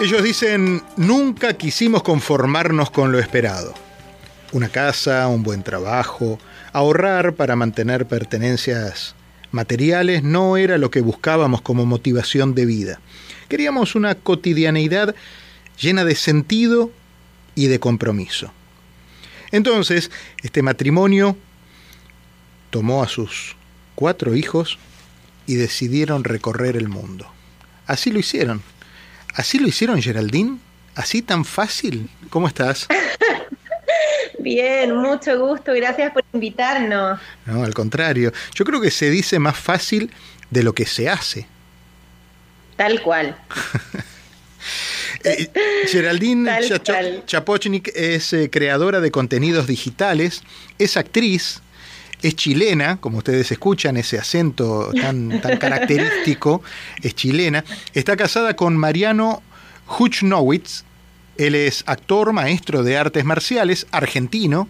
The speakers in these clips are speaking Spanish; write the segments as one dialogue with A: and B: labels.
A: Ellos dicen, nunca quisimos conformarnos con lo esperado. Una casa, un buen trabajo, ahorrar para mantener pertenencias materiales no era lo que buscábamos como motivación de vida. Queríamos una cotidianeidad llena de sentido y de compromiso. Entonces, este matrimonio tomó a sus cuatro hijos y decidieron recorrer el mundo. Así lo hicieron. Así lo hicieron, Geraldine. Así tan fácil. ¿Cómo estás?
B: Bien, mucho gusto. Gracias por invitarnos.
A: No, al contrario. Yo creo que se dice más fácil de lo que se hace.
B: Tal cual.
A: Eh, Geraldine Chapochnik es eh, creadora de contenidos digitales, es actriz, es chilena, como ustedes escuchan, ese acento tan, tan característico, es chilena. Está casada con Mariano Huchnowitz. Él es actor, maestro de artes marciales, argentino.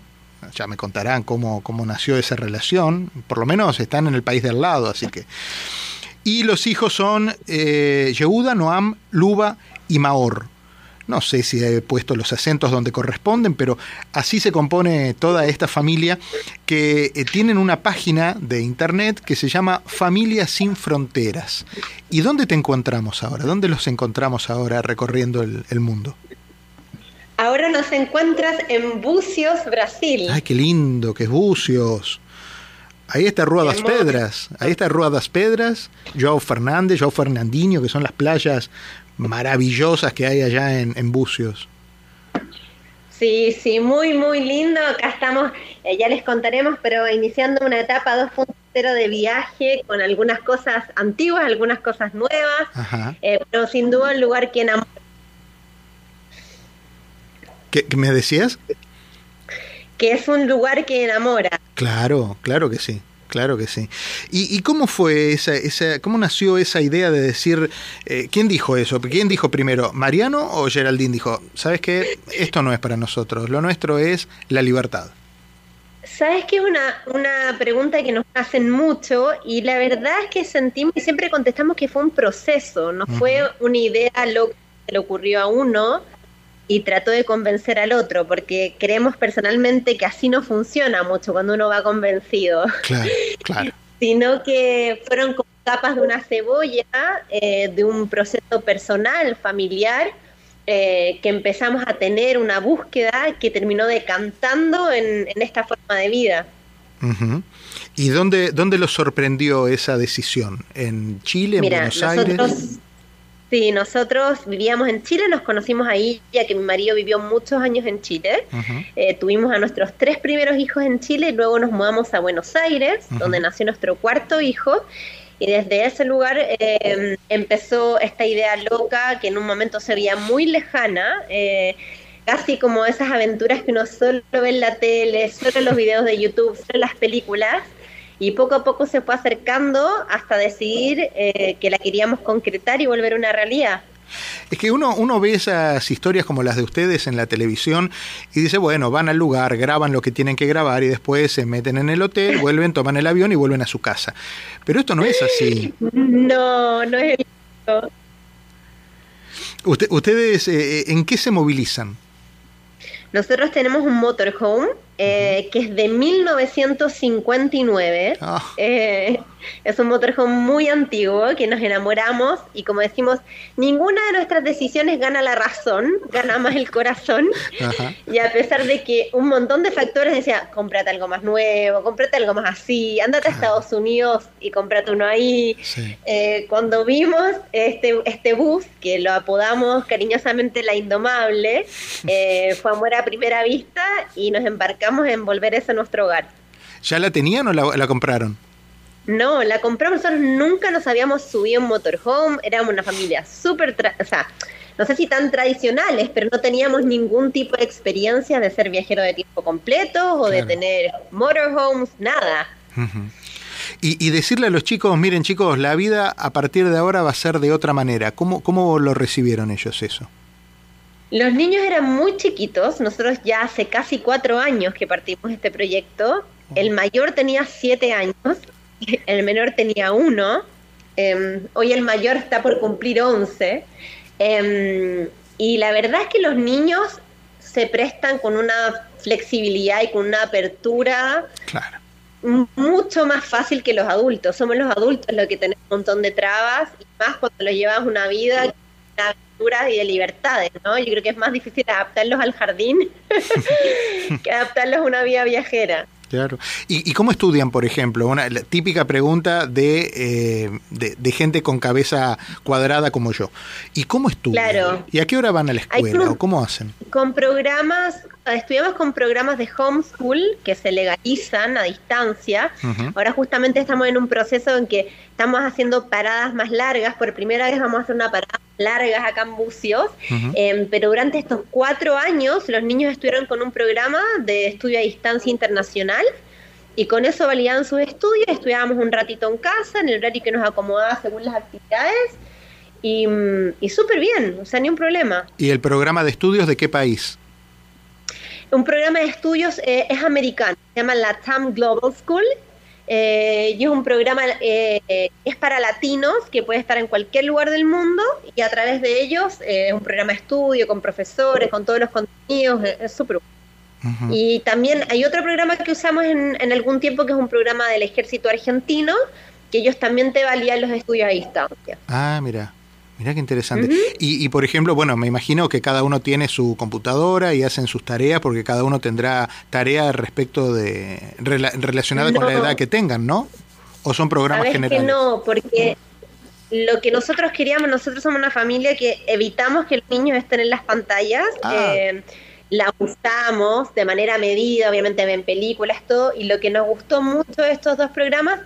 A: Ya me contarán cómo, cómo nació esa relación. Por lo menos están en el país del lado, así que. Y los hijos son eh, Yehuda, Noam, Luba y Maor no sé si he puesto los acentos donde corresponden, pero así se compone toda esta familia que eh, tienen una página de internet que se llama Familia sin Fronteras. ¿Y dónde te encontramos ahora? ¿Dónde los encontramos ahora recorriendo el, el mundo?
B: Ahora nos encuentras en Bucios, Brasil.
A: Ay, qué lindo que es Bucios. Ahí está Rua das Pedras, ahí está Rua das Pedras, Joao Fernández, Joao Fernandinho, que son las playas maravillosas que hay allá en, Bucios.
B: Sí, sí, muy, muy lindo. Acá estamos, eh, ya les contaremos, pero iniciando una etapa 2.0 de viaje con algunas cosas antiguas, algunas cosas nuevas, eh, pero sin duda un lugar que enamora.
A: ¿Qué, ¿Qué me decías?
B: Que es un lugar que enamora.
A: Claro, claro que sí. Claro que sí. ¿Y, cómo fue esa, esa, cómo nació esa idea de decir, eh, quién dijo eso? ¿Quién dijo primero, Mariano o Geraldine dijo, sabes qué, esto no es para nosotros, lo nuestro es la libertad?
B: Sabes que es una, una pregunta que nos hacen mucho y la verdad es que sentimos y siempre contestamos que fue un proceso, no fue una idea lo que le ocurrió a uno, y trató de convencer al otro, porque creemos personalmente que así no funciona mucho cuando uno va convencido.
A: Claro, claro.
B: Sino que fueron como capas de una cebolla, eh, de un proceso personal, familiar, eh, que empezamos a tener una búsqueda que terminó decantando en, en esta forma de vida.
A: ¿Y dónde, dónde lo sorprendió esa decisión? ¿En Chile, en Buenos Aires?
B: Sí, nosotros vivíamos en Chile, nos conocimos ahí, ya que mi marido vivió muchos años en Chile. Eh, tuvimos a nuestros tres primeros hijos en Chile y luego nos mudamos a Buenos Aires, donde nació nuestro cuarto hijo. Y desde ese lugar eh, empezó esta idea loca que en un momento se veía muy lejana. Eh, casi como esas aventuras que uno solo ve en la tele, solo en los videos de YouTube, solo en las películas, y poco a poco se fue acercando hasta decidir eh, que la queríamos concretar y volver una realidad.
A: Es que uno, uno ve esas historias como las de ustedes en la televisión y dice, bueno, van al lugar, graban lo que tienen que grabar y después se meten en el hotel, vuelven, toman el avión y vuelven a su casa. Pero esto no es así.
B: No, no es el...
A: ¿Ustedes eh, en qué se movilizan?
B: Nosotros tenemos un motorhome eh, que es de 1959. Ah. Eh, es un motorhome muy antiguo que nos enamoramos y como decimos, ninguna de nuestras decisiones gana la razón, gana más el corazón. Y a pesar de que un montón de factores decía, cómprate algo más nuevo, cómprate algo más así, andate a Estados Unidos y cómprate uno ahí. Eh, cuando vimos este, este bus, que lo apodamos cariñosamente la Indomable, fue amor a primera vista y nos embarcamos en volver eso a nuestro hogar.
A: ¿Ya la tenían o la, compraron?
B: No, la compramos, nosotros nunca nos habíamos subido en motorhome, éramos una familia súper, o sea, no sé si tan tradicionales, pero no teníamos ningún tipo de experiencia de ser viajero de tiempo completo o de tener motorhomes, nada.
A: y, y, decirle a los chicos, miren chicos, la vida a partir de ahora va a ser de otra manera. ¿Cómo, cómo lo recibieron ellos eso?
B: Los niños eran muy chiquitos, nosotros ya hace casi cuatro años que partimos este proyecto. El mayor tenía siete años, el menor tenía uno, em, hoy el mayor está por cumplir once. Em, y la verdad es que los niños se prestan con una flexibilidad y con una apertura mucho más fácil que los adultos. Somos los adultos los que tenemos un montón de trabas y más cuando los llevas una vida y de libertades, ¿no? Yo creo que es más difícil adaptarlos al jardín que adaptarlos a una vida viajera.
A: Claro. ¿Y, cómo estudian, por ejemplo? Una típica pregunta eh, de, de, gente con cabeza cuadrada como yo. ¿Y cómo estudian? Claro. ¿Y a qué hora van a la escuela o cómo hacen?
B: Con programas, estudiamos con programas de homeschool que se legalizan a distancia. Ahora justamente estamos en un proceso en que estamos haciendo paradas más largas. Por primera vez vamos a hacer una parada largas acá en Bucios, em, pero durante estos cuatro años los niños estuvieron con un programa de estudio a distancia internacional y con eso validaban sus estudios, estudiábamos un ratito en casa, en el horario que nos acomodaba según las actividades y, y súper bien, o sea, ni un problema.
A: ¿Y el programa de estudios de qué país?
B: Un programa de estudios eh, es americano, se llama la TAM Global School eh, y es un programa, eh, es para latinos que puede estar en cualquier lugar del mundo y a través de ellos eh, es un programa de estudio con profesores, con todos los contenidos, es súper Y también hay otro programa que usamos en, algún tiempo que es un programa del ejército argentino, que ellos también te valían los estudios a distancia.
A: Ah, mira. Mira qué interesante. y, por ejemplo, bueno, me imagino que cada uno tiene su computadora y hacen sus tareas porque cada uno tendrá tareas respecto de relacionadas con la edad que tengan, ¿no? ¿O son programas generales?
B: Que no, porque lo que nosotros queríamos, nosotros somos una familia que evitamos que los niños estén en las pantallas. Ah. Eh, la usamos de manera medida, obviamente ven películas, todo, y lo que nos gustó mucho de estos dos programas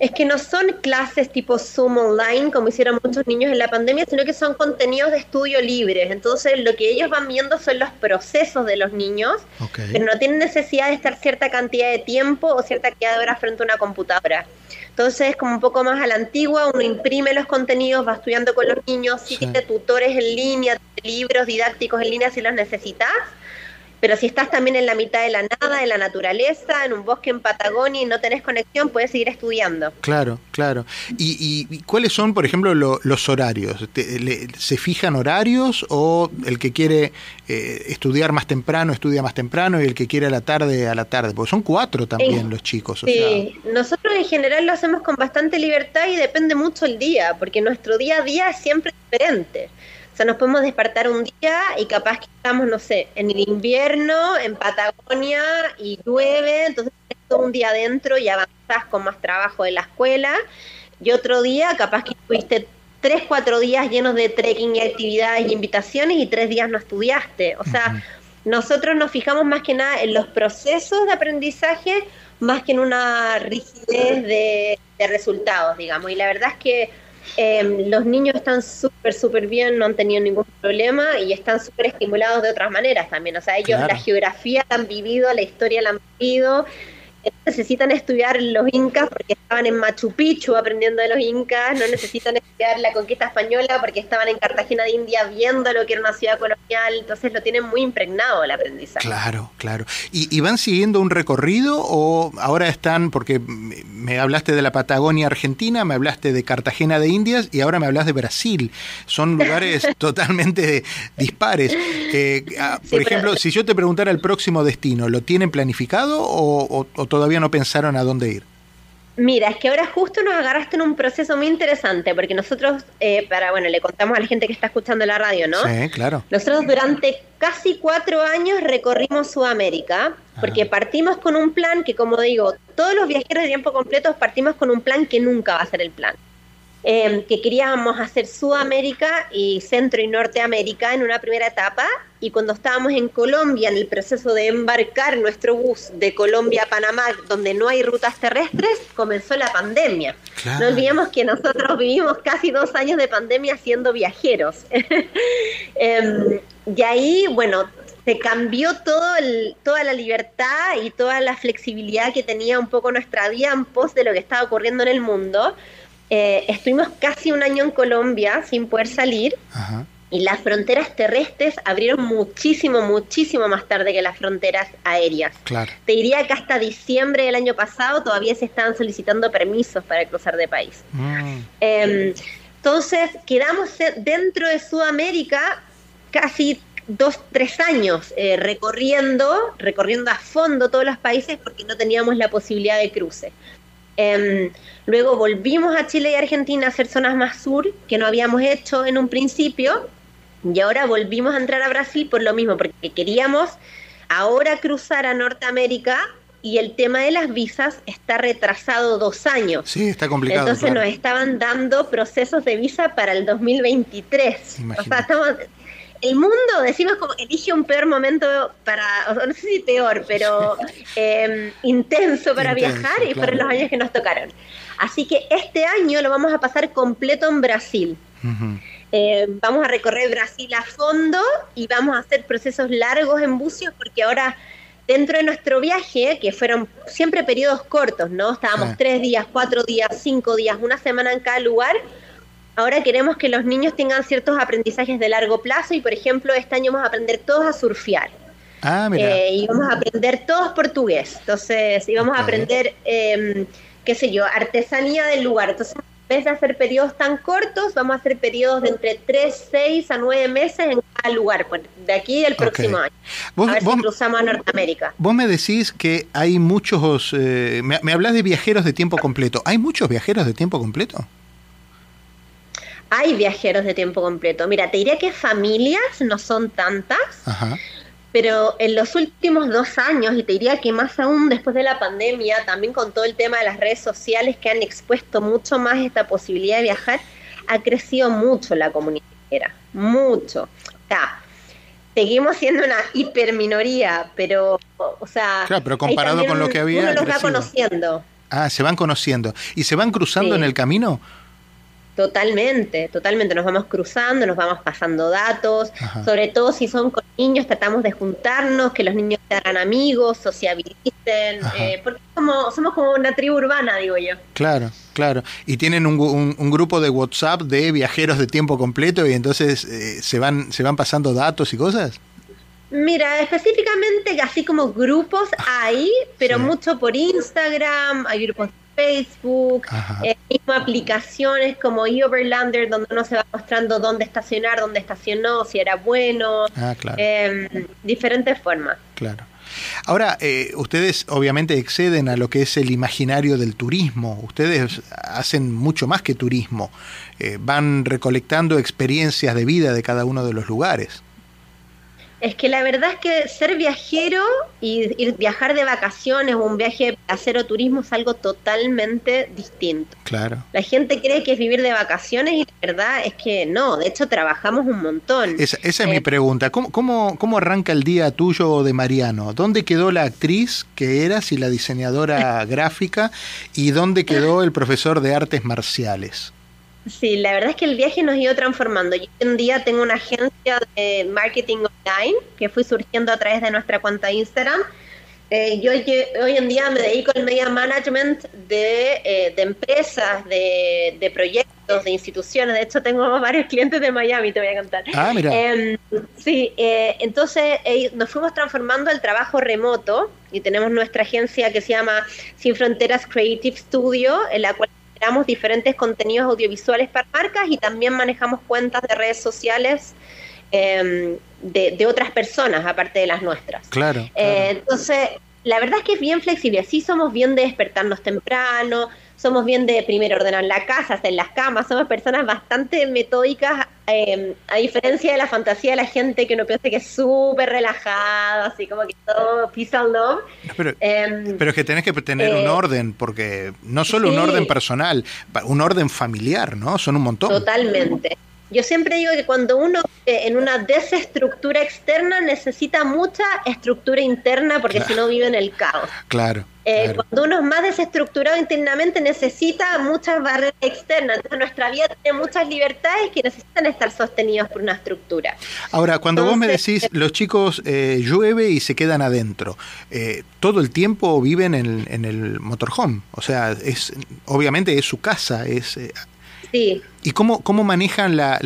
B: es que no son clases tipo Zoom online, como hicieron muchos niños en la pandemia, sino que son contenidos de estudio libres. Entonces, lo que ellos van viendo son los procesos de los niños, pero no tienen necesidad de estar cierta cantidad de tiempo o cierta cantidad de horas frente a una computadora. Entonces, como un poco más a la antigua, uno imprime los contenidos, va estudiando con los niños, sí, tiene tutores en línea, libros didácticos en línea si los necesitas pero si estás también en la mitad de la nada, en la naturaleza, en un bosque en Patagonia y no tenés conexión, puedes seguir estudiando.
A: Claro, claro. ¿Y, cuáles son, por ejemplo, los horarios? ¿Se fijan horarios o el que quiere eh, estudiar más temprano estudia más temprano y el que quiere a la tarde a la tarde? Porque son cuatro también los chicos.
B: sí, nosotros en general lo hacemos con bastante libertad y depende mucho el día, porque nuestro día a día es siempre diferente sea, nos podemos despertar un día y capaz que estamos, no sé, en el invierno, en Patagonia y llueve, entonces todo un día adentro y avanzás con más trabajo de la escuela. Y otro día, capaz que estuviste tres, cuatro días llenos de trekking y actividades y invitaciones y tres días no estudiaste. O sea, nosotros nos fijamos más que nada en los procesos de aprendizaje más que en una rigidez de, de resultados, digamos. Y la verdad es que Em, los niños están súper, súper bien, no han tenido ningún problema y están súper estimulados de otras maneras también. O sea, ellos la geografía la han vivido, la historia la han vivido necesitan estudiar los incas porque estaban en Machu Picchu aprendiendo de los incas, no necesitan estudiar la conquista española porque estaban en Cartagena de India viendo lo que era una ciudad colonial, entonces lo tienen muy impregnado el aprendizaje.
A: Claro, claro. ¿Y, van siguiendo un recorrido o ahora están, porque me hablaste de la Patagonia Argentina, me hablaste de Cartagena de Indias y ahora me hablas de Brasil? Son lugares totalmente dispares. Eh, ah, por ejemplo, si yo te preguntara el próximo destino, ¿lo tienen planificado o, o todavía no pensaron a dónde ir?
B: Mira, es que ahora justo nos agarraste en un proceso muy interesante, porque nosotros, eh, para, bueno, le contamos a la gente que está escuchando la radio, ¿no?
A: Sí, claro.
B: Nosotros durante casi cuatro años recorrimos Sudamérica, porque partimos con un plan que, como digo, todos los viajeros de tiempo completo partimos con un plan que nunca va a ser el plan. Em, que queríamos hacer Sudamérica y Centro y Norteamérica en una primera etapa y cuando estábamos en Colombia en el proceso de embarcar nuestro bus de Colombia a Panamá donde no hay rutas terrestres comenzó la pandemia. No olvidemos que nosotros vivimos casi dos años de pandemia siendo viajeros. Em, y ahí, bueno, se cambió todo toda la libertad y toda la flexibilidad que tenía un poco nuestra vida en pos de lo que estaba ocurriendo en el mundo eh, estuvimos casi un año en Colombia sin poder salir. Y las fronteras terrestres abrieron muchísimo, muchísimo más tarde que las fronteras aéreas. Te diría que hasta diciembre del año pasado todavía se estaban solicitando permisos para cruzar de país. Mm. Em, entonces, quedamos dentro de Sudamérica casi dos, tres años eh, recorriendo, recorriendo a fondo todos los países porque no teníamos la posibilidad de cruce. Em, luego volvimos a Chile y Argentina a hacer zonas más sur que no habíamos hecho en un principio y ahora volvimos a entrar a Brasil por lo mismo, porque queríamos ahora cruzar a Norteamérica y el tema de las visas está retrasado dos años.
A: Sí, está complicado.
B: Entonces nos estaban dando procesos de visa para el 2023. O sea, estamos, el mundo, decimos como, elige un peor momento para, no sé si peor, pero em, intenso para viajar y fueron los años que nos tocaron. Así que este año lo vamos a pasar completo en Brasil. Em, vamos a recorrer Brasil a fondo y vamos a hacer procesos largos en bucios porque ahora dentro de nuestro viaje, que fueron siempre periodos cortos, ¿no? Estábamos tres días, cuatro días, cinco días, una semana en cada lugar. Ahora queremos que los niños tengan ciertos aprendizajes de largo plazo y, por ejemplo, este año vamos a aprender todos a surfear. Ah, mira. Eh, y vamos a aprender todos portugués. Entonces, íbamos a aprender, em, qué sé yo, artesanía del lugar. Entonces, vez de hacer periodos tan cortos, vamos a hacer periodos de entre 3, 6 a 9 meses en cada lugar, pues, de aquí al próximo año. a ver si cruzamos a Norteamérica.
A: Vos me decís que hay muchos, eh, me, me hablas de viajeros de tiempo completo. ¿Hay muchos viajeros de tiempo completo?
B: Hay viajeros de tiempo completo. Mira, te diría que familias no son tantas. Ajá. Pero en los últimos dos años, y te diría que más aún después de la pandemia, también con todo el tema de las redes sociales que han expuesto mucho más esta posibilidad de viajar, ha crecido mucho la comunidad, mucho. O sea, seguimos siendo una hiperminoría, pero, o sea...
A: Claro, pero comparado con lo que había...
B: Uno los va conociendo.
A: Ah, se van conociendo. ¿Y se van cruzando en el camino?
B: Totalmente, totalmente. Nos vamos cruzando, nos vamos pasando datos, sobre todo si son con niños, tratamos de juntarnos, que los niños se hagan amigos, sociabilicen, eh, porque somos, somos como una tribu urbana, digo yo.
A: Claro, claro. Y tienen un, un, grupo de WhatsApp de viajeros de tiempo completo y entonces eh, se, van, se van pasando datos y cosas.
B: Mira, específicamente así como grupos hay, pero mucho por Instagram, hay grupos Facebook, eh, mismo aplicaciones como eOverlander, donde uno se va mostrando dónde estacionar, dónde estacionó, si era bueno, ah, em, diferentes formas.
A: Claro. Ahora, eh, ustedes obviamente exceden a lo que es el imaginario del turismo. Ustedes hacen mucho más que turismo. Eh, van recolectando experiencias de vida de cada uno de los lugares.
B: Es que la verdad es que ser viajero y ir viajar de vacaciones o un viaje de o turismo es algo totalmente distinto.
A: Claro.
B: La gente cree que es vivir de vacaciones y la verdad es que no, de hecho trabajamos un montón.
A: Esa, es mi eh, pregunta. ¿Cómo, cómo, cómo arranca el día tuyo o de Mariano? ¿Dónde quedó la actriz que eras y la diseñadora gráfica? ¿Y dónde quedó el profesor de artes marciales?
B: Sí, la verdad es que el viaje nos ido transformando. Yo hoy en día tengo una agencia de marketing online que fui surgiendo a través de nuestra cuenta Instagram. Eh, yo hoy en día me dedico al media management de, eh, de empresas, de, de, proyectos, de instituciones. De hecho, tengo varios clientes de Miami, te voy a contar.
A: Ah, mira.
B: Em, sí, eh, entonces nos fuimos transformando al trabajo remoto y tenemos nuestra agencia que se llama Sin Fronteras Creative Studio, en la cual generamos diferentes contenidos audiovisuales para marcas y también manejamos cuentas de redes sociales em, de, otras personas, aparte de las nuestras.
A: Claro,
B: eh, entonces, la verdad es que es bien flexible. Así somos bien de despertarnos temprano, somos bien de primero ordenar la casa, hacer las camas, somos personas bastante metódicas, em, a diferencia de la fantasía de la gente que uno piensa que es súper relajado, así como que todo peace and love.
A: Pero, em, pero es que tenés que tener un eh, orden, porque no solo un orden personal, un orden familiar, ¿no? Son un montón.
B: Totalmente. Yo siempre digo que cuando uno vive en una desestructura externa necesita mucha estructura interna porque si no vive en el caos.
A: Claro,
B: eh, Cuando uno es más desestructurado internamente necesita muchas barreras externas. Entonces nuestra vida tiene muchas libertades que necesitan estar sostenidos por una estructura.
A: Ahora, cuando vos me decís los chicos eh, llueve y se quedan adentro, eh, todo el tiempo viven en, en, el motorhome. O sea, es obviamente es su casa, es ¿Y cómo, cómo manejan la,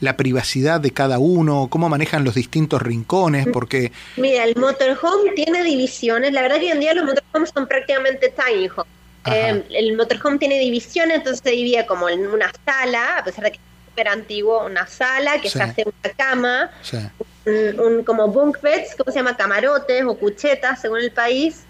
A: la, privacidad de cada uno? ¿Cómo manejan los distintos rincones? Porque...
B: Mira, el motorhome tiene divisiones. La verdad que hoy en día los motorhomes son prácticamente tiny home. Eh, el motorhome tiene divisiones, entonces se divide como en una sala, a pesar de que súper antiguo, una sala que se hace una cama, un, como bunk beds, ¿cómo se llama? Camarotes o cuchetas, según el país.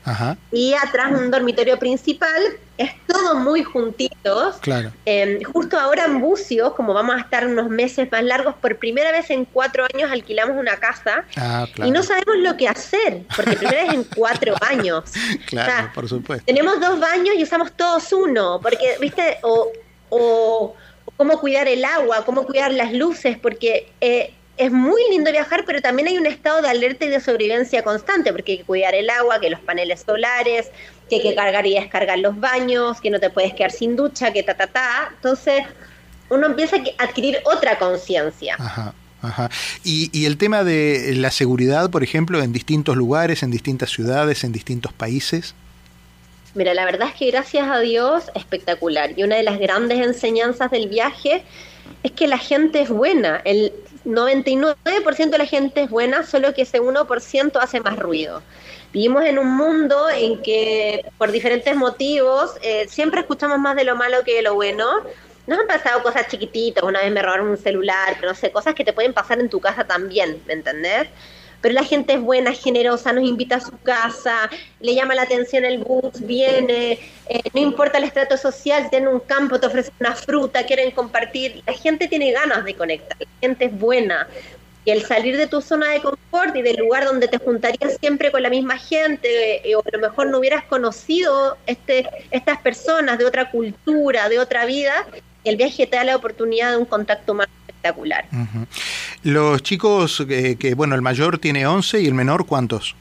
B: Y atrás un dormitorio principal. Es todo muy juntitos.
A: Claro.
B: Em, justo ahora en Bucios, como vamos a estar unos meses más largos, por primera vez en cuatro años alquilamos una casa. Ah, y no sabemos lo que hacer, porque primera vez en cuatro años.
A: Claro, por supuesto.
B: Tenemos dos baños y usamos todos uno, porque, viste, o, o cómo cuidar el agua, cómo cuidar las luces, porque eh, es muy lindo viajar, pero también hay un estado de alerta y de sobrevivencia constante, porque hay que cuidar el agua, que los paneles solares, que hay que cargar y descargar los baños, que no te puedes quedar sin ducha, que ta, ta, ta. Entonces, uno empieza a adquirir otra conciencia.
A: Ajá. Ajá. Y, y el tema de la seguridad, por ejemplo, en distintos lugares, en distintas ciudades, en distintos países.
B: Mira, la verdad es que gracias a Dios, espectacular. Y una de las grandes enseñanzas del viaje es que la gente es buena. El 99% de la gente es buena, solo que ese 1% hace más ruido. Vivimos en un mundo en que, por diferentes motivos, eh, siempre escuchamos más de lo malo que de lo bueno. Nos han pasado cosas chiquititas, una vez me robaron un celular, pero no sé, cosas que te pueden pasar en tu casa también, ¿me entendés? Pero la gente es buena, generosa, nos invita a su casa, le llama la atención el bus, viene, eh, no importa el estrato social, tienen un campo, te ofrecen una fruta, quieren compartir, la gente tiene ganas de conectar, la gente es buena. Y el salir de tu zona de confort y del lugar donde te juntarías siempre con la misma gente, eh, o a lo mejor no hubieras conocido este, estas personas de otra cultura, de otra vida, el viaje te da la oportunidad de un contacto más espectacular.
A: Los chicos, eh, que bueno, el mayor tiene 11 y el menor, ¿cuántos?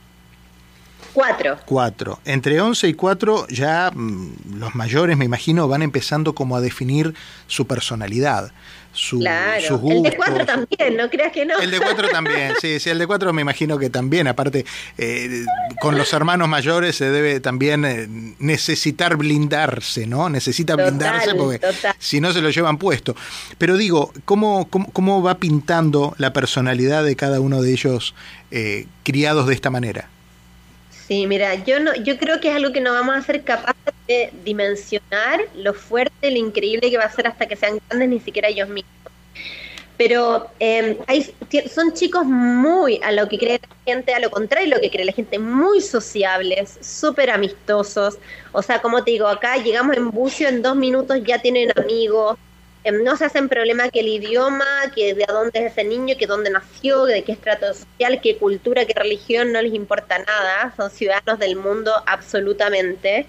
B: Cuatro.
A: Cuatro. Entre 11 y 4 ya mm, los mayores, me imagino, van empezando como a definir su personalidad su,
B: claro. El de cuatro también, no creas que no.
A: El de cuatro también, sí, sí, el de cuatro me imagino que también, aparte, eh, con los hermanos mayores se debe también eh, necesitar blindarse, ¿no? Necesita blindarse porque si no se lo llevan puesto. Pero digo, ¿cómo, cómo, va pintando la personalidad de cada uno de ellos eh, criados de esta manera?
B: Sí, mira, yo no, yo creo que es algo que no vamos a ser capaces de dimensionar lo fuerte, lo increíble que va a ser hasta que sean grandes, ni siquiera ellos mismos. Pero eh, hay, son chicos muy a lo que cree la gente, a lo contrario de lo que cree la gente, muy sociables, súper amistosos. O sea, como te digo, acá llegamos en bucio, en dos minutos ya tienen amigos, Em, no se hacen problema que el idioma, que de dónde es ese niño, que dónde nació, de qué estrato social, qué cultura, qué religión, no les importa nada, son ciudadanos del mundo absolutamente.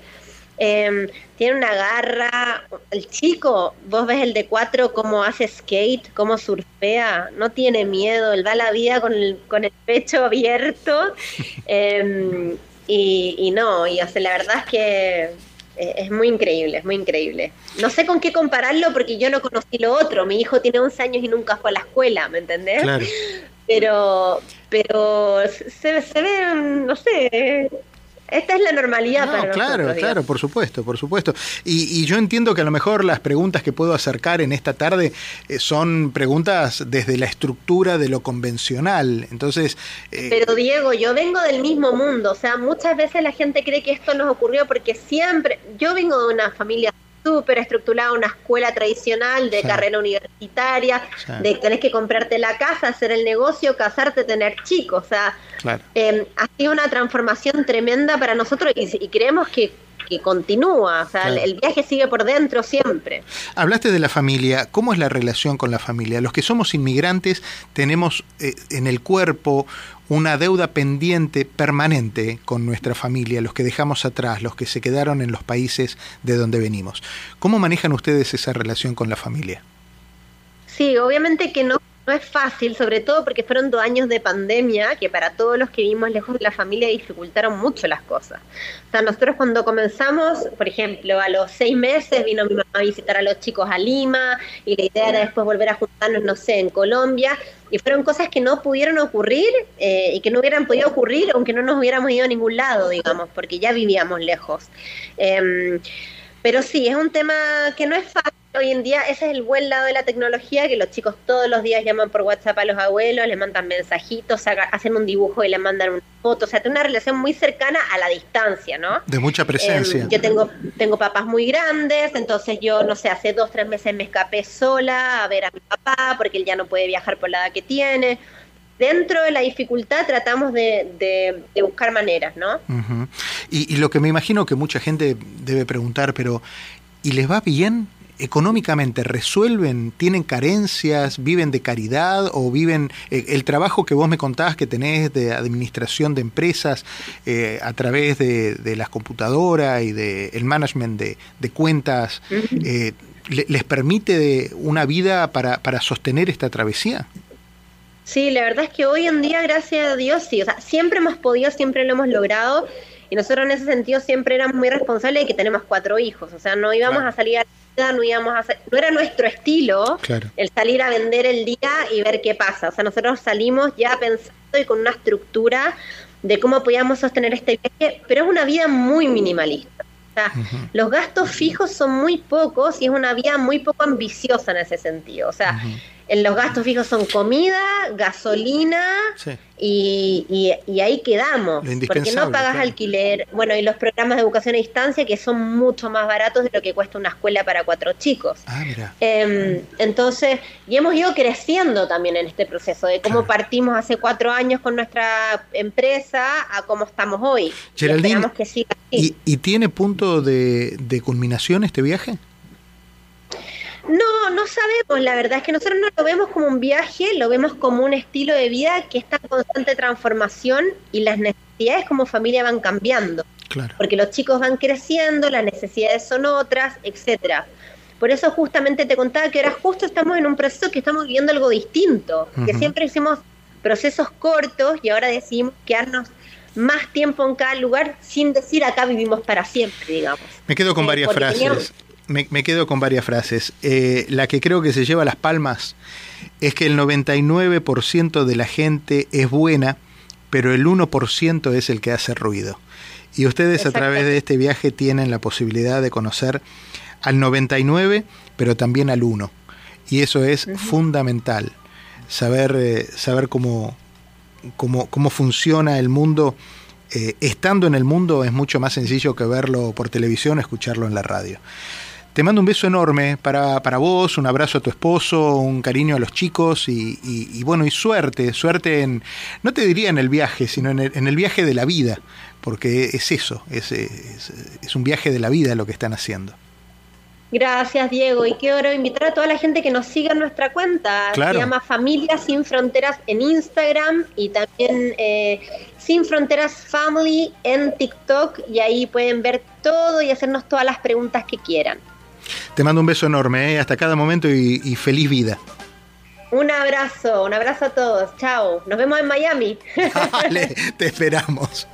B: Eh, tiene una garra, el chico, vos ves el de cuatro cómo hace skate, cómo surfea, no tiene miedo, él da la vida con el, con el pecho abierto em, y, y no, y hace, la verdad es que es muy increíble, es muy increíble. No sé con qué compararlo porque yo no conocí lo otro. Mi hijo tiene 11 años y nunca fue a la escuela, ¿me entendés? Pero, pero se, se ve, no sé, esta es la normalidad para
A: Claro, claro, por supuesto, por supuesto. Y, yo entiendo que a lo mejor las preguntas que puedo acercar en esta tarde eh, son preguntas desde la estructura de lo convencional. Entonces.
B: Eh, Pero Diego, yo vengo del mismo mundo. O sea, muchas veces la gente cree que esto nos ocurrió porque siempre. Yo vengo de una familia súper estructurada, una escuela tradicional de carrera universitaria, de tenés que comprarte la casa, hacer el negocio, casarte, tener chicos. O sea, em, ha sido una transformación tremenda para nosotros y, creemos que, continúa. O sea, el viaje sigue por dentro siempre.
A: Hablaste de la familia. ¿Cómo es la relación con la familia? Los que somos inmigrantes tenemos eh, en el cuerpo una deuda pendiente permanente con nuestra familia, los que dejamos atrás, los que se quedaron en los países de donde venimos. ¿Cómo manejan ustedes esa relación con la familia?
B: Sí, obviamente que no no es fácil, sobre todo porque fueron dos años de pandemia que para todos los que vivimos lejos de la familia dificultaron mucho las cosas. O sea, nosotros cuando comenzamos, por ejemplo, a los seis meses vino mi mamá a visitar a los chicos a Lima y la idea era después volver a juntarnos, no sé, en Colombia. Y fueron cosas que no pudieron ocurrir eh, y que no hubieran podido ocurrir aunque no nos hubiéramos ido a ningún lado, digamos, porque ya vivíamos lejos. Em, pero sí, es un tema que no es fácil hoy en día ese es el buen lado de la tecnología, que los chicos todos los días llaman por WhatsApp a los abuelos, les mandan mensajitos, hacen un dibujo y le mandan una foto, o sea, tiene una relación muy cercana a la distancia, ¿no?
A: De mucha presencia.
B: Em, yo tengo, tengo papás muy grandes, entonces yo, no sé, hace dos, tres meses me escapé sola a ver a mi papá, porque él ya no puede viajar por la edad que tiene dentro de la dificultad tratamos de, buscar maneras, ¿no?
A: y, lo que me imagino que mucha gente debe preguntar, pero ¿y les va bien? Económicamente resuelven, tienen carencias, viven de caridad o viven eh, el trabajo que vos me contabas que tenés de administración de empresas eh, a través de, las computadoras y del el management de, cuentas, eh, ¿les permite una vida para, para sostener esta travesía?
B: Sí, la verdad es que hoy en día, gracias a Dios, sí, o sea, siempre hemos podido, siempre lo hemos logrado y nosotros en ese sentido siempre éramos muy responsables de que tenemos cuatro hijos, o sea, no íbamos a salir a no íbamos a no era nuestro estilo el salir a vender el día y ver qué pasa, o sea, nosotros salimos ya pensando y con una estructura de cómo podíamos sostener este viaje, pero es una vida muy minimalista. O sea, los gastos fijos son muy pocos y es una vida muy poco ambiciosa en ese sentido. O sea, los gastos fijos son comida, gasolina y, y, ahí quedamos. Porque no pagas alquiler. Bueno, y los programas de educación a distancia que son mucho más baratos de lo que cuesta una escuela para cuatro chicos. Ah, mira. Em, entonces, y hemos ido creciendo también en este proceso de cómo partimos hace cuatro años con nuestra empresa a cómo estamos hoy.
A: Geraldine, que siga ¿y, ¿y, tiene punto de, de culminación este viaje?
B: No, no sabemos. La verdad es que nosotros no lo vemos como un viaje, lo vemos como un estilo de vida que está en constante transformación y las necesidades como familia van cambiando. Claro. Porque los chicos van creciendo, las necesidades son otras, etcétera. Por eso justamente te contaba que ahora justo estamos en un proceso que estamos viviendo algo distinto, que siempre hicimos procesos cortos y ahora decidimos quedarnos más tiempo en cada lugar sin decir acá vivimos para siempre, digamos.
A: Me quedo con eh, varias frases me, quedo con varias frases. Eh, la que creo que se lleva las palmas es que el 99% de la gente es buena, pero el 1% es el que hace ruido. Y ustedes a través de este viaje tienen la posibilidad de conocer al 99, pero también al 1. Y eso es fundamental, saber, eh, saber cómo, cómo, cómo funciona el mundo. Eh, estando en el mundo es mucho más sencillo que verlo por televisión o escucharlo en la radio. Te mando un beso enorme para, para vos, un abrazo a tu esposo, un cariño a los chicos y, bueno, y suerte, suerte en, no te diría en el viaje, sino en el, en el viaje de la vida, porque es eso, es, es, un viaje de la vida lo que están haciendo.
B: Gracias, Diego. Y quiero invitar a toda la gente que nos siga en nuestra cuenta. Se llama Familia Sin Fronteras en Instagram y también eh, Sin Fronteras Family en TikTok. Y ahí pueden ver todo y hacernos todas las preguntas que quieran.
A: Te mando un beso enorme, ¿eh? hasta cada momento y, y feliz vida.
B: Un abrazo, un abrazo a todos. Chao. Nos vemos en Miami.
A: Dale, te esperamos.